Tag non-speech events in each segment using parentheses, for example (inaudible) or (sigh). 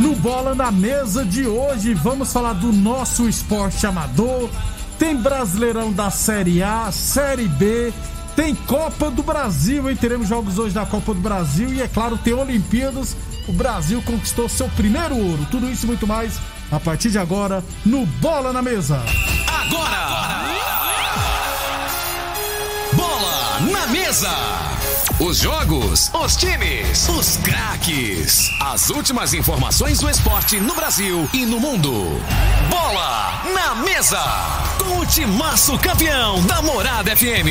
No Bola na Mesa de hoje, vamos falar do nosso esporte amador. Tem Brasileirão da Série A, Série B, tem Copa do Brasil, hein? Teremos jogos hoje da Copa do Brasil e, é claro, tem Olimpíadas. O Brasil conquistou seu primeiro ouro. Tudo isso e muito mais a partir de agora no Bola na Mesa. Agora! Bola na mesa! Os jogos, os times, os craques. As últimas informações do esporte no Brasil e no mundo. Bola na mesa! Com o timaço campeão da Morada FM.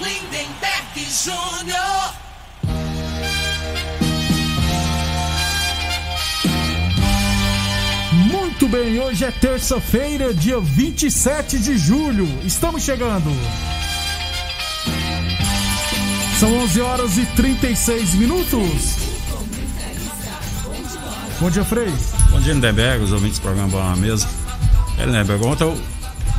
Lindenberg Júnior. Muito bem, hoje é terça-feira, dia 27 de julho. Estamos chegando. São 11 horas e 36 minutos. Bom dia, Frei. Bom dia, Lindenberg, os ouvintes do programa Bola na Mesa. É, Lindenberg, ontem,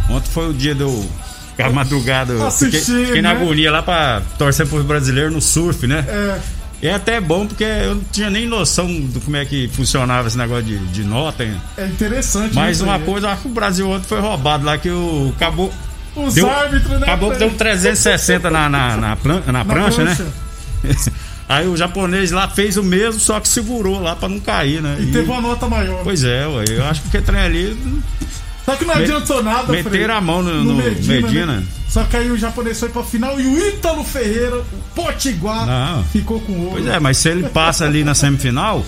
ontem foi o dia do. Ficar madrugada. eu Assistir, fiquei, fiquei na né? agonia lá pra torcer pro brasileiro no surf, né? É, E é até bom porque eu não tinha nem noção do como é que funcionava esse negócio de, de nota. hein? é interessante. Mas né, uma Frei? coisa, acho que o Brasil ontem foi roubado lá, que o. Acabou. Os deu- árbitros, né? Acabou que deu 360 na, na, na, plan- na prancha, né? (laughs) Aí o japonês lá fez o mesmo, só que segurou lá pra não cair, né? E teve uma nota maior. Pois é, ué, eu acho que o trem ali Só que não adiantou nada, Frei. meteram a mão no- no Medina. né? Só que aí o japonês foi pra final e o Ítalo Ferreira, o Potiguar, Não. ficou com ouro. Pois é, mas se ele passa ali na semifinal,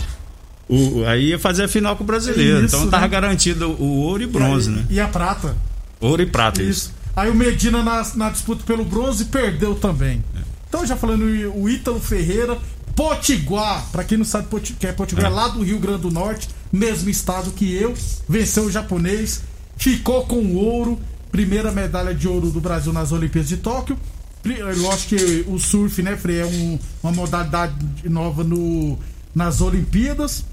o, aí ia fazer a final com o brasileiro. Isso, então tava né? garantido o ouro e bronze, e, né? E a prata. Ouro e prata, isso. Isso. Aí o Medina na, na disputa pelo bronze perdeu também. Então, já falando, o Ítalo Ferreira, Potiguar, pra quem não sabe que é Potiguar, é lá do Rio Grande do Norte, mesmo estado que eu, venceu o japonês, ficou com o ouro, primeira medalha de ouro do Brasil nas Olimpíadas de Tóquio. É Lógico que o surf, né, Frei, é um- uma modalidade nova no, nas Olimpíadas.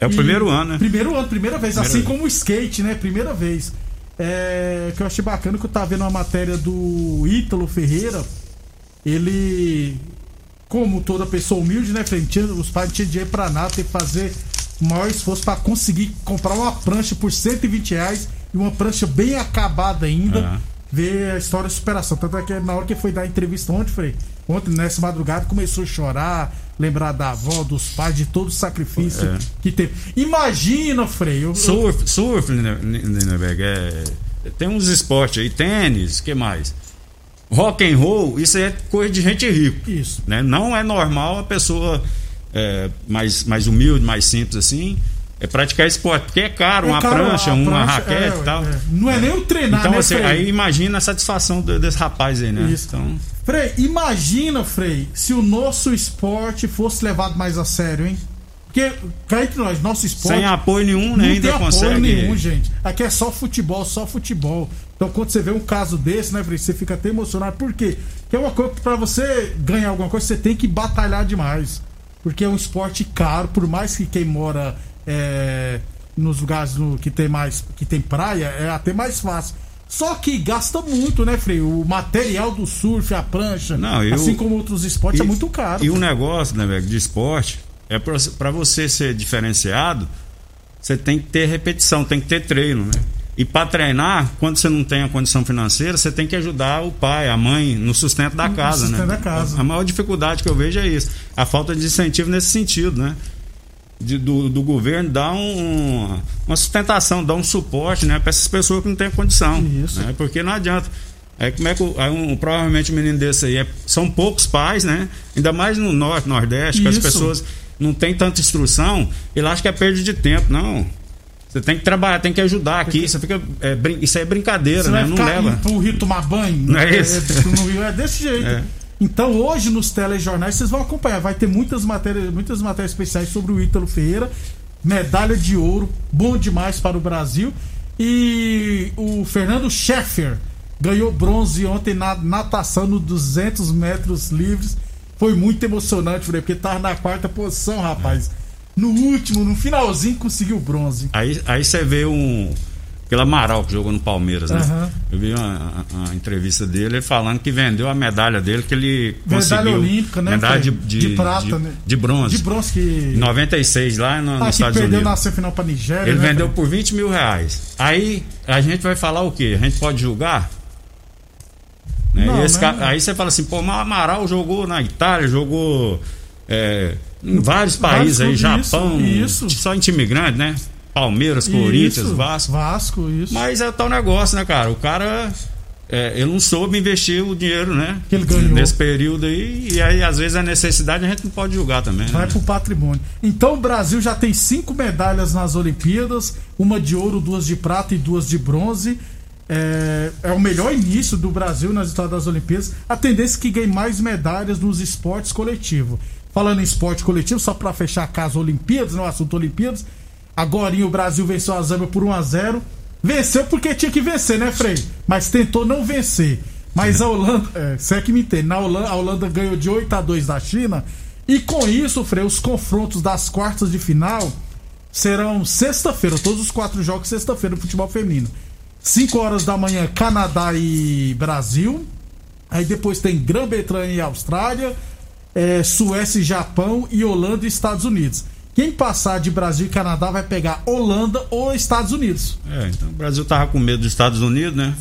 É o E- primeiro ano, né? Primeiro ano, primeira vez. Primeira assim vez. como o skate, né? Primeira vez. É, que eu achei bacana que eu tava vendo uma matéria do Ítalo Ferreira. Ele, como toda pessoa humilde, né? Tinha- os pais não tinham dinheiro pra nada, teve que fazer o maior esforço pra conseguir comprar uma prancha por 120 reais e uma prancha bem acabada ainda. Aham. Ver a história de superação. Tanto é que na hora que foi dar a entrevista ontem, Frei, ontem, nessa madrugada, começou a chorar, lembrar da avó, dos pais, de todo o sacrifício É. que teve. Imagina, Frei. eu- Surf, surf, Linde- Lindenberg, é, tem uns esportes aí, tênis, que mais? Rock and roll, isso é coisa de gente rica. Isso. Né? Não é normal a pessoa é, mais, mais humilde, mais simples assim, é praticar esporte, porque é caro, É uma caro, prancha, a uma prancha, raquete é, e tal. é. Não é nem o treinar, Então, né, Frei? aí imagina a satisfação de- desse rapaz aí, né? Isso. Então, Frei, imagina, Frei, se o nosso esporte fosse levado mais a sério, hein? Porque, cá entre nós, nosso esporte. sem apoio nenhum, não né? tem Ainda apoio consegue. nenhum, gente. Aqui é só futebol, só futebol. Então, quando você vê um caso desse, né, Frei, você fica até emocionado. Por quê? Porque é uma coisa que pra você ganhar alguma coisa, você tem que batalhar demais. Porque é um esporte caro, por mais que quem mora é, nos lugares no- que tem mais que tem praia, é até mais fácil. Só que gasta muito, né, Frei? O material do surf, a prancha, Não, eu- assim como outros esportes, é muito caro. E o negócio, né, velho, de esporte, é pra, pra você ser diferenciado, você tem que ter repetição, tem que ter treino, né? E para treinar, quando você não tem a condição financeira, você tem que ajudar o pai, a mãe no sustento da No casa, sustento né? da casa. A, a maior dificuldade que eu vejo é isso, a falta de incentivo nesse sentido, né? De- do, do governo dar um, uma sustentação, dar um suporte né, para essas pessoas que não têm condição. Isso. né, porque não adianta. Aí como é que um, provavelmente um menino desse aí é- são poucos pais, né? Ainda mais no norte, nordeste, que as pessoas não têm tanta instrução, ele acha que é perda de tempo. Não. Você tem que trabalhar, tem que ajudar aqui. Você fica, é, brin- isso é brincadeira, Você né? Não leva. pro Rio tomar banho? Não é isso? no Rio é desse jeito. É. Então hoje nos telejornais vocês vão acompanhar. Vai ter muitas matérias, muitas matérias especiais sobre o Ítalo Ferreira. Medalha de ouro, bom demais para o Brasil. E o Fernando Scheffer ganhou bronze ontem na natação no 200 metros livres. Foi muito emocionante, Frei, porque tava na quarta posição, rapaz. No último, no finalzinho, conseguiu bronze. Aí, aí você vê um. Aquele Amaral que jogou no Palmeiras, né? Aham. Eu vi uma, uma entrevista dele ele falando que vendeu a medalha dele, que ele Medalha conseguiu. olímpica, né, Medalha de, de, De prata, de, né? de bronze. De bronze que. Em 96, lá no, Ah, nos Estados perdeu Unidos. na semifinal pra Nigéria. Ele né, vendeu por 20 mil reais. Aí a gente vai falar o quê? A gente pode julgar? Né? Não, né? Aí você fala assim, pô, mas o Amaral jogou na Itália, jogou é, em vários países aí, clubes, Japão, isso, isso. só em time grande, né? Palmeiras, Corinthians, Isso, Vasco. Vasco, isso. Mas é tal negócio, né, cara? O cara. é, ele não soube investir o dinheiro, né? Que ele ganhou. Nesse período aí. E aí, às vezes, a necessidade a gente não pode julgar também. Vai Né? pro patrimônio. Então o Brasil já tem cinco medalhas nas Olimpíadas: uma de ouro, duas de prata e duas de bronze. É, é o melhor início do Brasil nas histórias das Olimpíadas. A tendência é que ganhe mais medalhas nos esportes coletivos. Falando em esporte coletivo, só pra fechar a casa Olimpíadas, no assunto Olimpíadas. Agora o Brasil venceu a Zâmbia por 1 a 0 Venceu porque tinha que vencer, né, Frei? Mas tentou não vencer. Mas a Holanda, é, você é que me entende, na Holanda, a Holanda ganhou de 8 a 2 da China. E com isso, Frei, os confrontos das quartas de final serão sexta-feira, todos os quatro jogos sexta-feira no futebol feminino. 5 horas da manhã, Canadá e Brasil. Aí depois tem Grã-Bretanha e Austrália, é, Suécia e Japão e Holanda e Estados Unidos. Quem passar de Brasil e Canadá vai pegar Holanda ou Estados Unidos. É, então o Brasil tava com medo dos Estados Unidos, né?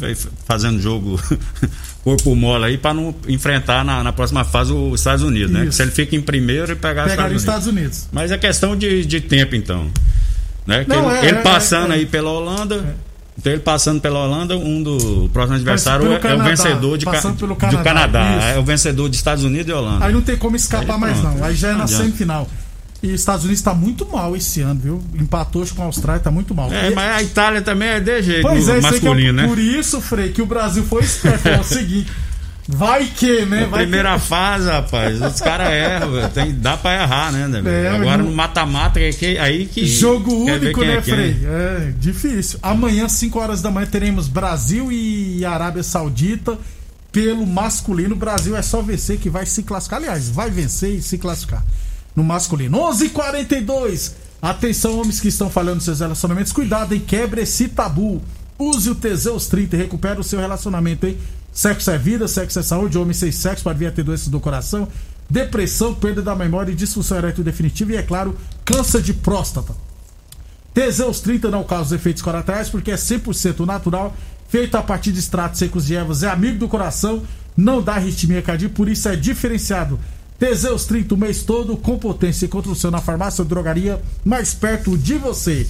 Fazendo jogo (laughs) corpo mole aí para não enfrentar na, na próxima fase os Estados Unidos, né? Isso. Se ele fica em primeiro e pegar Pegaria os Estados Unidos. Estados Unidos. Mas é questão de, de tempo, então. Né? Não, ele, é, ele é, passando é, é. aí pela Holanda. Então ele passando pela Holanda, um do o próximo adversário é, é o Canadá, vencedor de, ca- passando pelo do Canadá, Canadá. isso. É o vencedor de Estados Unidos e Holanda. Aí não tem como escapar mais pronto. não. Aí já é na semifinal. E os Estados Unidos tá muito mal esse ano, viu? Empatou com a Austrália, tá muito mal. É, E- mas a Itália também é de jeito Pois é, é masculino, né? por isso, Frei, que o Brasil foi esperto. É o seguinte, vai que, né? Vai primeira que... fase, rapaz, os caras erram, velho. Tem, dá pra errar, né, né? É, Agora no mata-mata, é que, aí que. Jogo único, né, é. Frei? É difícil. Amanhã, 5 horas da manhã, teremos Brasil e Arábia Saudita pelo masculino. O Brasil é só vencer que vai se classificar. Aliás, vai vencer e se classificar no masculino. 11 h 42 Atenção, homens que estão falhando seus relacionamentos. Cuidado, hein? Quebre esse tabu. Use o Teseus 30 e recupera o seu relacionamento, hein? Sexo é vida, sexo é saúde, homem sem sexo pode vir a ter doenças do coração, depressão, perda da memória e disfunção erétil definitiva e, é claro, câncer de próstata. Teseus 30 não causa efeitos colaterais porque é 100% natural, feito a partir de extratos secos de ervas, é amigo do coração, não dá arritmia cardíaca, por isso é diferenciado. Teseus 30 o mês todo, com potência e construção na farmácia ou drogaria mais perto de você.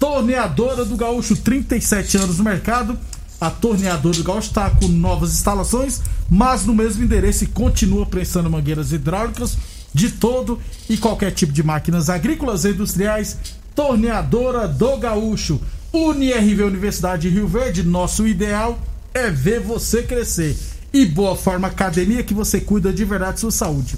Torneadora do Gaúcho, 37 anos no mercado. A Torneadora do Gaúcho está com novas instalações, mas no mesmo endereço e continua prestando mangueiras hidráulicas de todo e qualquer tipo de máquinas agrícolas e industriais. Torneadora do Gaúcho. UniRV Universidade de Rio Verde, nosso ideal é ver você crescer. E Boa Forma Academia, que você cuida de verdade de sua saúde.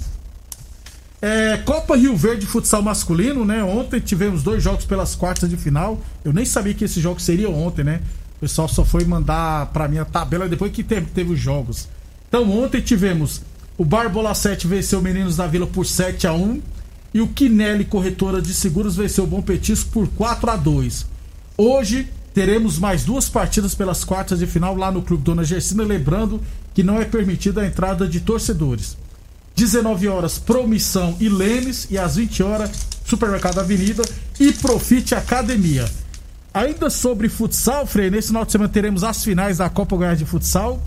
É, Copa Rio Verde Futsal Masculino, né? Ontem tivemos dois jogos pelas quartas de final. Eu nem sabia que esse jogo seria ontem, né? O pessoal só foi mandar pra mim a tabela depois que teve, teve os jogos. Então ontem tivemos o Barbola 7 venceu o Meninos da Vila por 7 a 1 e o Quinelli Corretora de Seguros venceu o Bom Petisco por 4 a 2 Hoje teremos mais duas partidas pelas quartas de final lá no Clube Dona Gersina, lembrando que não é permitida a entrada de torcedores. 19 horas Promissão e Lênis e às 20 horas Supermercado Avenida e Profite Academia. Ainda sobre futsal, Frei, nesse final de semana teremos as finais da Copa Goiás de Futsal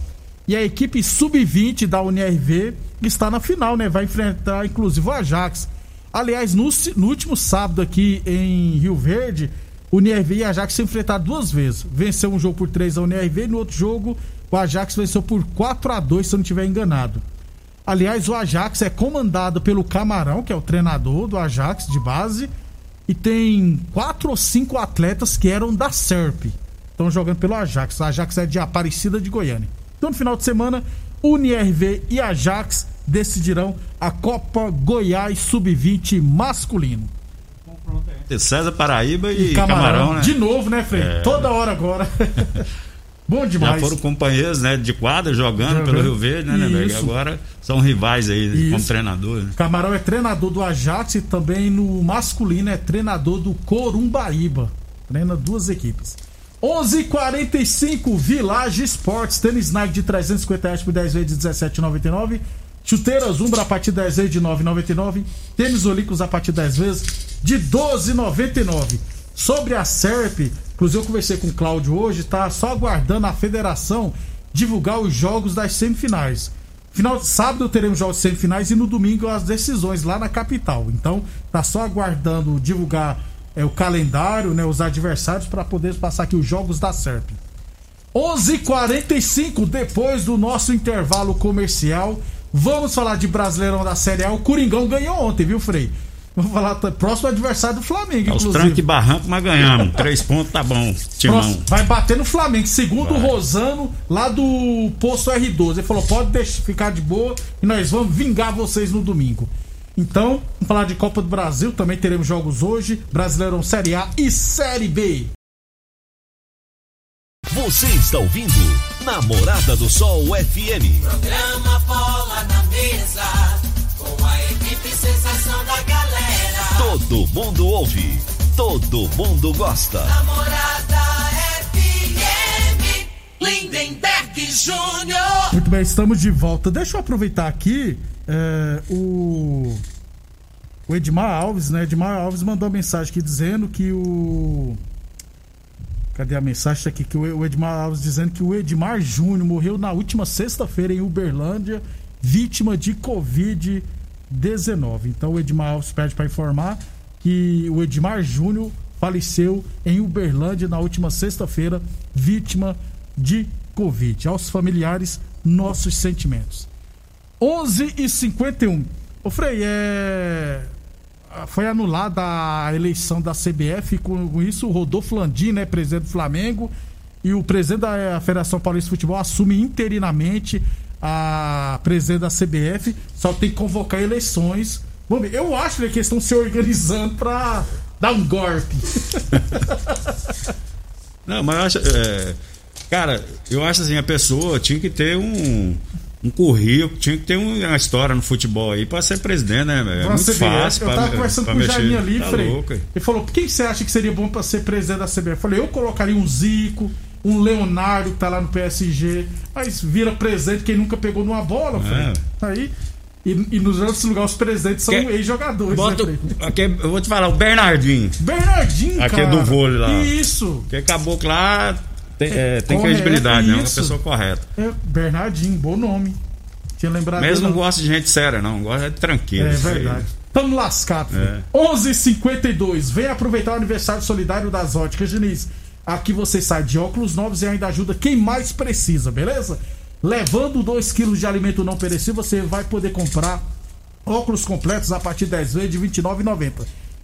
e a equipe sub-20 da UNRV está na final, né? Vai enfrentar inclusive o Ajax. Aliás, no, no último sábado aqui em Rio Verde, o NRV e a Ajax se enfrentaram duas vezes. Venceu um jogo por 3 ao NRV e no outro jogo o Ajax venceu por 4 a 2 se eu não estiver enganado. Aliás, o Ajax é comandado pelo Camarão, que é o treinador do Ajax de base, e tem quatro ou cinco atletas que eram da SERP. Estão jogando pelo Ajax. O Ajax é de Aparecida de Goiânia. Então, no final de semana, UniRV e Ajax decidirão a Copa Goiás Sub-20 masculino. César Paraíba e, Camarão, né? De novo, né, Frei? É. Toda hora agora. (laughs) Bom Já demais. foram companheiros, né, de quadra jogando pelo Rio Verde, né? Isso. Agora são rivais aí como Isso. treinador, né? Camarão é treinador do Ajax e também no masculino é treinador do Corumbaíba. Treina duas equipes. 11:45 Village Esportes, tênis Nike de 350 reais por 10 vezes de 17,99. Chuteiras Umbra a partir de 10 vezes de 9,99. Tênis Olímpicos a partir de 10 vezes de 12,99. Sobre a SERP, inclusive eu conversei com o Cláudio hoje, tá só aguardando a federação divulgar os jogos das semifinais. Final de sábado teremos jogos semifinais e no domingo as decisões lá na capital. Então, tá só aguardando divulgar é, o calendário, né, os adversários para poder passar aqui os jogos da SERP. 11:45 depois do nosso intervalo comercial, vamos falar de Brasileirão da Série A. O Coringão ganhou ontem, viu, Frei? Vamos falar próximo adversário do Flamengo, Aos inclusive. trancos e barranco, mas ganhamos. (laughs) Três pontos, tá bom. Próximo, vai bater no Flamengo. Segundo Vai. o Rosano, lá do posto R12. Ele falou: pode deixar, ficar de boa e nós vamos vingar vocês no domingo. Então, vamos falar de Copa do Brasil. Também teremos jogos hoje: Brasileirão Série A e Série B. Você está ouvindo Namorada do Sol FM. Programa Bola na Mesa, Todo mundo ouve, todo mundo gosta. Namorada FM, Lindenberg Júnior. Muito bem, estamos de volta. Deixa eu aproveitar aqui é, o. O Edmar Alves, né? Edmar Alves mandou uma mensagem aqui dizendo que o. Cadê a mensagem aqui? Que o o Edmar Alves dizendo que o Edmar Júnior morreu na última sexta-feira em Uberlândia, vítima de Covid-19. Então o Edmar Alves pede para informar que o Edmar Júnior faleceu em Uberlândia na última sexta-feira, vítima de Covid. Aos familiares, nossos sentimentos. 11 e 51 Ô Frei, é... foi anulada a eleição da CBF com isso o Rodolfo Landim, né, presidente do Flamengo, e o presidente da Federação Paulista de Futebol assume interinamente a presidente da CBF, só tem que convocar eleições. Vamos ver, eu acho que eles estão se organizando pra dar um golpe. (laughs) Não, mas eu acho. é, cara, eu acho assim, a pessoa tinha que ter um. Um currículo, tinha que ter uma história no futebol aí pra ser presidente, né? velho? É Pra muito fácil. Eu pra- tava conversando pra com o mexer. Jaiminho ali, tá aí. Ele falou: quem você acha que seria bom pra ser presidente da CBF? Eu falei: eu colocaria um Zico, um Leonardo que tá lá no PSG, mas vira presidente quem nunca pegou numa bola, É. Aí. E, e nos outros lugares os presidentes são ex-jogadores, Bota, né, aqui, é- eu vou te falar, o Bernardinho, Bernardinho, Aqui cara. é do vôlei lá. Isso. que acabou que lá tem, é, tem Correto, credibilidade, né? Uma isso. pessoa correta. É, Bernardinho, bom nome. Tinha lembrado Mesmo não gosta de gente séria, não. Gosta de tranquilo. É verdade. Tamo lascado. É. 11:52. Vem aproveitar o aniversário solidário das óticas Diniz. Aqui você sai de óculos novos e ainda ajuda quem mais precisa, beleza? Levando 2 quilos de alimento não perecível, você vai poder comprar óculos completos a partir de 10 vezes de R$ 29,90.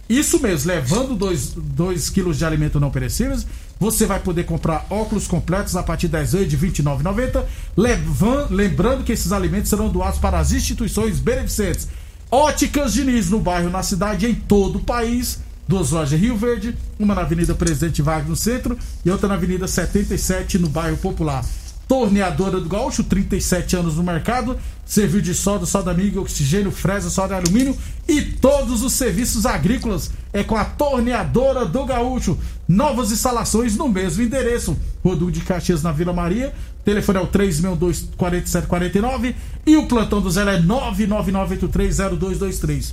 Isso mesmo, levando 2 quilos de alimento não perecíveis, você vai poder comprar óculos completos a partir 10 vezes de R$ 29,90. Levan- Lembrando que esses alimentos serão doados para as instituições beneficentes. Óticas Diniz, no bairro, na cidade, em todo o país. Duas lojas Rio Verde, uma na Avenida Presidente Vargas no centro e outra na Avenida 77 no bairro Popular. Torneadora do Gaúcho, 37 anos no mercado, serviu de solda, solda amiga, oxigênio, fresa, de alumínio e todos os serviços agrícolas é com a Torneadora do Gaúcho. Novas instalações no mesmo endereço. Rodul de Caxias na Vila Maria. Telefone é o 362-4749 e o plantão do Zé é 999830223.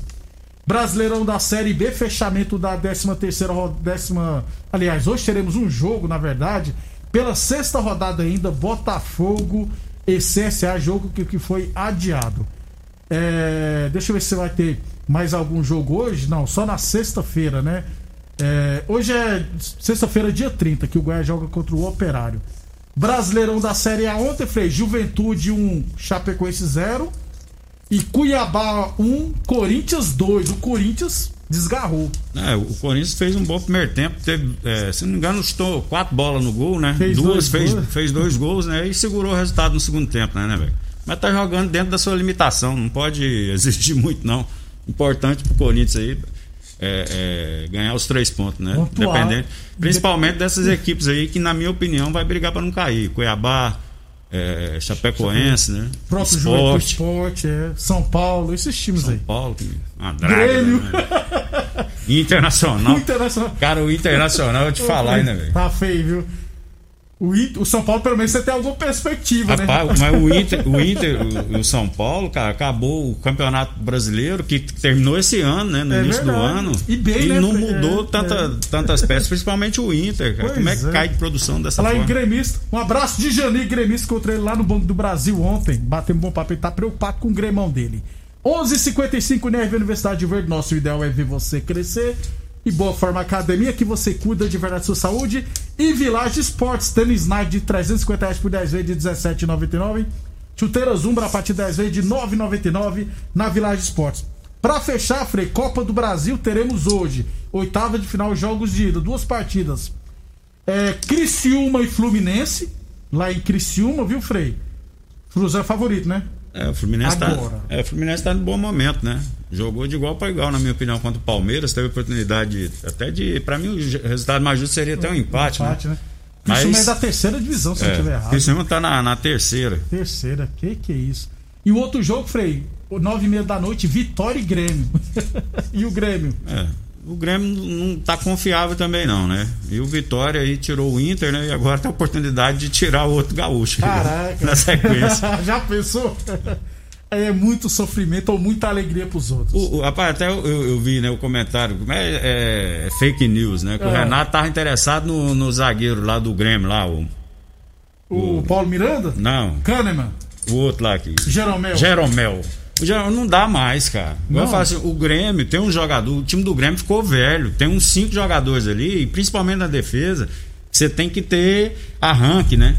Brasileirão da Série B, fechamento da 13 terceira décima, aliás, hoje teremos um jogo, na verdade, pela sexta rodada ainda, Botafogo e CSA, jogo que, que foi adiado. É, deixa eu ver se vai ter mais algum jogo hoje. Não, só na sexta-feira, né? É, hoje é sexta-feira, dia 30, que o Goiás joga contra o Operário. Brasileirão da Série A ontem, Frei. Juventude 1, Chapecoense 0. E Cuiabá 1, Corinthians 2. O Corinthians desgarrou. É, o Corinthians fez um bom primeiro tempo. Teve, é, se não me engano, chutou quatro bolas no gol, né? Fez Duas, dois fez, gols. fez dois gols, né? E segurou o resultado no segundo tempo, né, né, velho? Mas tá jogando dentro da sua limitação, não pode (laughs) exigir muito, não. Importante pro Corinthians aí é, é, ganhar os três pontos, né? Pontuar. Dependente, principalmente dessas equipes aí que, na minha opinião, vai brigar para não cair. Cuiabá, é, Chapecoense, né? Próprio Esporte, Esporte, é, São Paulo, esses times São aí. Paulo, que- uma draga, Grêmio. né? Internacional. (laughs) Internacional. Cara, o Internacional, eu te falar, né, velho? Tá feio, viu? O, Inter- o São Paulo, pelo menos, você tem alguma perspectiva, Rapaz, né? mas o Inter, o Inter, o, o São Paulo, cara, acabou o Campeonato Brasileiro, que terminou esse ano, né? No É início do verdade. ano. E bem, né, não mudou é, tanta, tantas peças, principalmente o Inter, cara. Pois Como é que é. cai de produção dessa em forma? gremista, um abraço de Jani, gremista, encontrei ele lá no Banco do Brasil ontem. Batemos um bom papo, ele tá preocupado com o gremão dele. 11:55 NRV Universidade Verde, nosso ideal é ver você crescer. E Boa Forma Academia, que você cuida de verdade da sua saúde. E Village Esportes, tênis Nike de 350 reais por 10 vezes de 17,99. Chuteira Zumbra a partir de 10 vezes de 9,99 na Village Esportes. Pra fechar, Frei, Copa do Brasil teremos hoje, oitava de final, jogos de ida, duas partidas. É, Criciúma e Fluminense, lá em Criciúma, viu, Frei? Flusão é favorito, né? É, o Fluminense tá, Agora. é, o Fluminense tá no bom momento, né? Jogou de igual para igual, na minha opinião, contra o Palmeiras. Teve oportunidade até de. Pra mim, o resultado mais justo seria até um empate, Empate, né? né? Criciúma Mas- é da terceira divisão, se eu não estiver É, errado. Criciúma tá na, na terceira. Terceira, que que é isso? E o outro jogo, Frei, nove e meia da noite, Vitória e Grêmio. (laughs) e o Grêmio? É. O Grêmio não tá confiável também, não, né? E o Vitória aí tirou o Inter, né? E agora tem a oportunidade de tirar o outro gaúcho. Caraca. (laughs) na sequência. (laughs) Já pensou? É muito sofrimento ou muita alegria pros outros. O, o- rapaz, até eu, eu- vi né, o comentário, é, é fake news, né? Que o É. Renato tava interessado no, no zagueiro lá do Grêmio, lá, o. O Paulo Miranda? Não, Kahneman? o outro lá aqui. Jeromel? Jeromel. Jeromel não dá mais, cara. Não. Eu falo assim, o Grêmio tem um jogador, o time do Grêmio ficou velho. Tem uns cinco jogadores ali, e principalmente na defesa, você tem que ter arranque, né?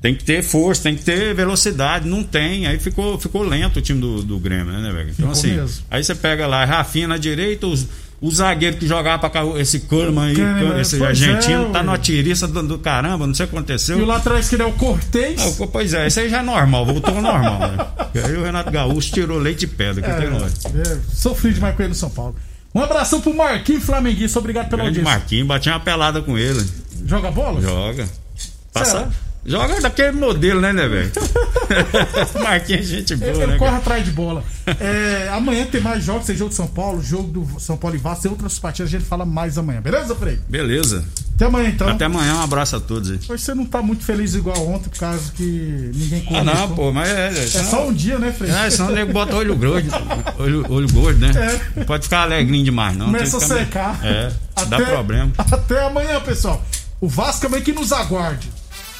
Tem que ter força, tem que ter velocidade. Não tem. Aí ficou, ficou lento o time do, do Grêmio, né, velho? Então, Ficou assim, mesmo. aí você pega lá, Rafinha na direita, os, o zagueiro que jogava pra cá, esse Kahneman aí, Kahneman, esse argentino, é, tá numa tiriça do, do caramba, não sei o que aconteceu. E o lateral esquerdo é o Cortez. Ah, pois é, isso aí já é normal, voltou ao normal, né? E aí o Renato Gaúcho tirou leite de pedra, que tem nós. É, sofri demais com ele no São Paulo. Um abração pro Marquinhos Flamenguista, obrigado pela Grande audiência. Marquinhos, batia uma pelada com ele. Joga bola? Joga. Passa. Será? Joga daquele modelo, né, né, velho? (laughs) Marquinhos, é gente boa, Ele, né? ele corre atrás de bola. (laughs) É, amanhã tem mais jogos, tem jogo de São Paulo, jogo do São Paulo e Vasco, tem outras partidas, a gente fala mais amanhã, beleza, Frei? Beleza. Até amanhã então. Até amanhã, um abraço a todos aí. Hoje você não tá muito feliz igual ontem, por causa que ninguém Ah, não, pô, mas é. É só um dia, né, Frei? É, senão nego bota olho gordo, olho, olho gordo, né? É. Não pode ficar alegrinho demais, não. Começa a secar. É, dá problema. (laughs) Até amanhã, pessoal. O Vasco também que nos aguarde.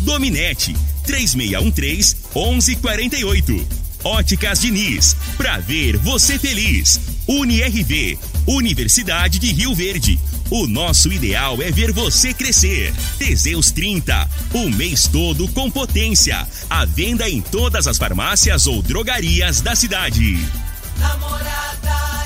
Dominete, 3613-1148. Óticas Diniz, pra ver você feliz. UniRV, Universidade de Rio Verde. O nosso ideal é ver você crescer. Teseus 30, o mês todo com potência. A venda em todas as farmácias ou drogarias da cidade. Namorada